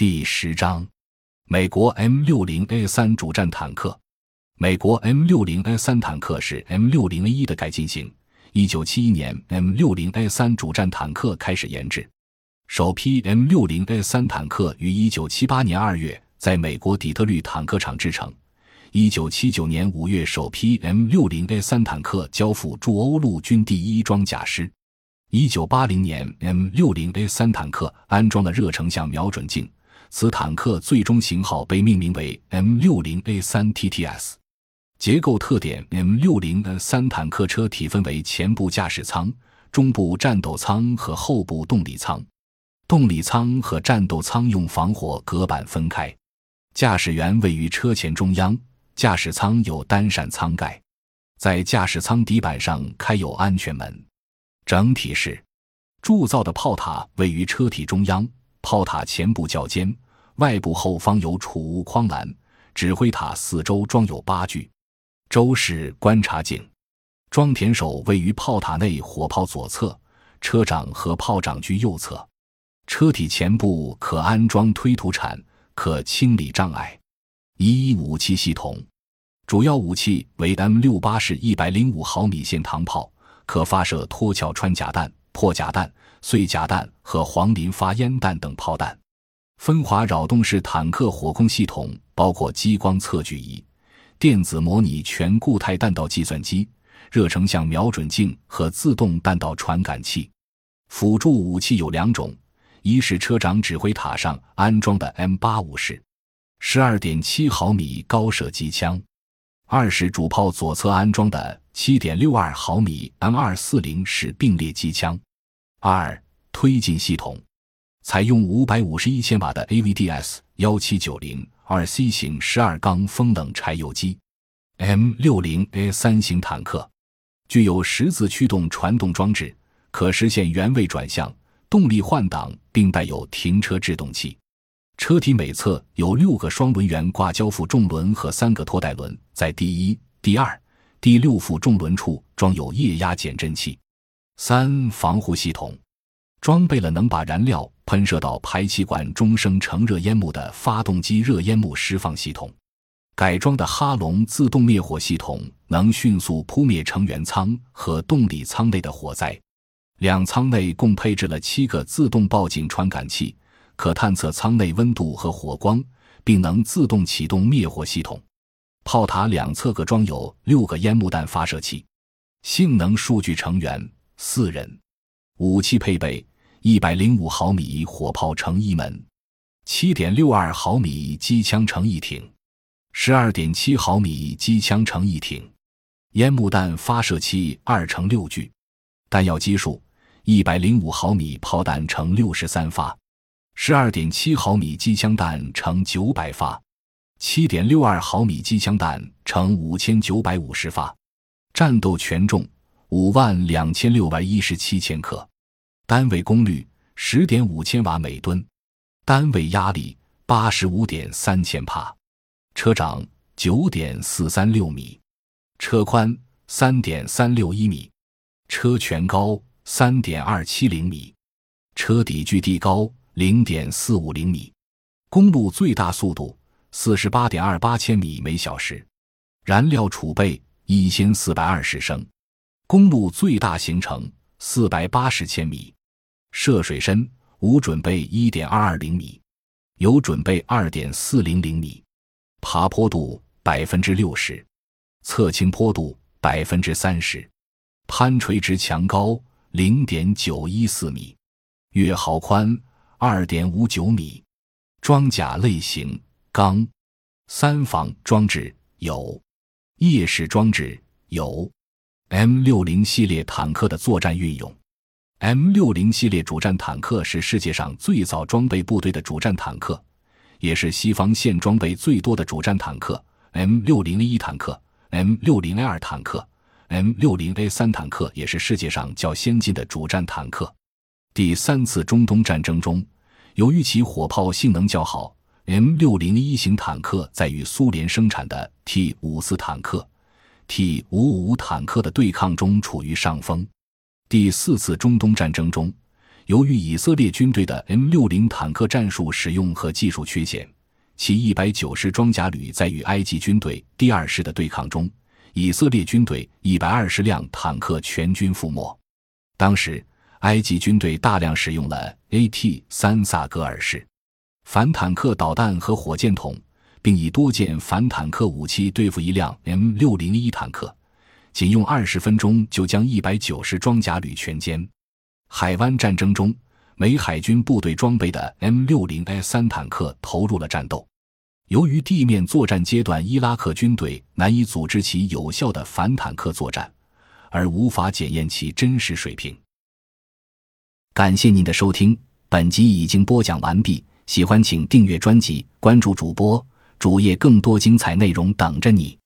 第十章，美国 M 六零 A 三主战坦克。美国 M 六零 A 三坦克是 M 六零 A 一的改进型。一九七一年，M 六零 A 三主战坦克开始研制。首批 M 六零 A 三坦克于一九七八年二月在美国底特律坦克厂制成。一九七九年五月，首批 M 六零 A 三坦克交付驻欧陆军第一装甲师。一九八零年，M 六零 A 三坦克安装了热成像瞄准镜，此坦克最终型号被命名为 M 六零 A 三 TTS。结构特点：M 六零 A 三坦克车体分为前部驾驶舱、中部战斗舱和后部动力舱。动力舱和战斗舱用防火隔板分开，驾驶员位于车前中央。驾驶舱有单扇舱盖，在驾驶舱底板上开有安全门。整体是铸造的炮塔位于车体中央，炮塔前部较尖，外部后方有储物框栏。指挥塔四周装有八具周氏观察镜，装填手位于炮塔内火炮左侧，车长和炮长居右侧。车体前部可安装推土铲，可清理障碍。一武器系统。主要武器为 M 六八式一百零五毫米线膛炮，可发射脱壳穿甲弹、破甲弹、碎甲弹和黄磷发烟弹等炮弹。分滑扰动式坦克火控系统包括激光测距仪、电子模拟全固态弹道计算机、热成像瞄准镜和自动弹道传感器。辅助武器有两种：一是车长指挥塔上安装的 M 八五式十二点七毫米高射机枪。二是主炮左侧安装的七点六二毫米 M 二四零式并列机枪。二推进系统采用五百五十一千瓦的 AVDS 幺七九零二 C 型十二缸风冷柴油机。M 六零 A 三型坦克具有十字驱动传动装置，可实现原位转向、动力换挡，并带有停车制动器。车体每侧有六个双轮圆挂交付重轮和三个拖带轮，在第一、第二、第六副重轮处装有液压减震器。三、防护系统装备了能把燃料喷射到排气管中生成热烟幕的发动机热烟幕释放系统。改装的哈龙自动灭火系统能迅速扑灭成员舱和动力舱内的火灾。两舱内共配置了七个自动报警传感器。可探测舱内温度和火光，并能自动启动灭火系统。炮塔两侧各装有六个烟幕弹发射器。性能数据成员四人。武器配备：一百零五毫米火炮乘一门，七点六二毫米机枪乘一挺，十二点七毫米机枪乘一挺，烟幕弹发射器二乘六具。弹药基数：一百零五毫米炮弹乘六十三发。十二点七毫米机枪弹乘九百发，七点六二毫米机枪弹乘五千九百五十发，战斗权重五万两千六百一十七千克，单位功率十点五千瓦每吨，单位压力八十五点三千帕，车长九点四三六米，车宽三点三六一米，车全高三点二七零米，车底距地高。零点四五厘米，公路最大速度四十八点二八千米每小时，燃料储备一千四百二十升，公路最大行程四百八十千米，涉水深无准备一点二二厘米，有准备二点四零厘米，爬坡度百分之六十，侧倾坡度百分之三十，攀垂直墙高零点九一四米，月壕宽。二点五九米，装甲类型钢，三防装置有，夜视装置有。M 六零系列坦克的作战运用，M 六零系列主战坦克是世界上最早装备部队的主战坦克，也是西方现装备最多的主战坦克。M 六零 A 一坦克、M 六零 A 二坦克、M 六零 A 三坦克也是世界上较先进的主战坦克。第三次中东战争中，由于其火炮性能较好，M 六零一型坦克在与苏联生产的 T 五四坦克、T 五五坦克的对抗中处于上风。第四次中东战争中，由于以色列军队的 M60 坦克战术使用和技术缺陷，其190装甲旅在与埃及军队第二师的对抗中，以色列军队120辆坦克全军覆没。当时，埃及军队大量使用了 AT-3 萨格尔式反坦克导弹和火箭筒，并以多件反坦克武器对付一辆 M601 坦克，仅用二十分钟就将190装甲旅全歼。海湾战争中，美海军部队装备的 M60A3 坦克投入了战斗。由于地面作战阶段伊拉克军队难以组织起有效的反坦克作战，而无法检验其真实水平。感谢您的收听，本集已经播讲完毕。喜欢请订阅专辑，关注主播主页，更多精彩内容等着你。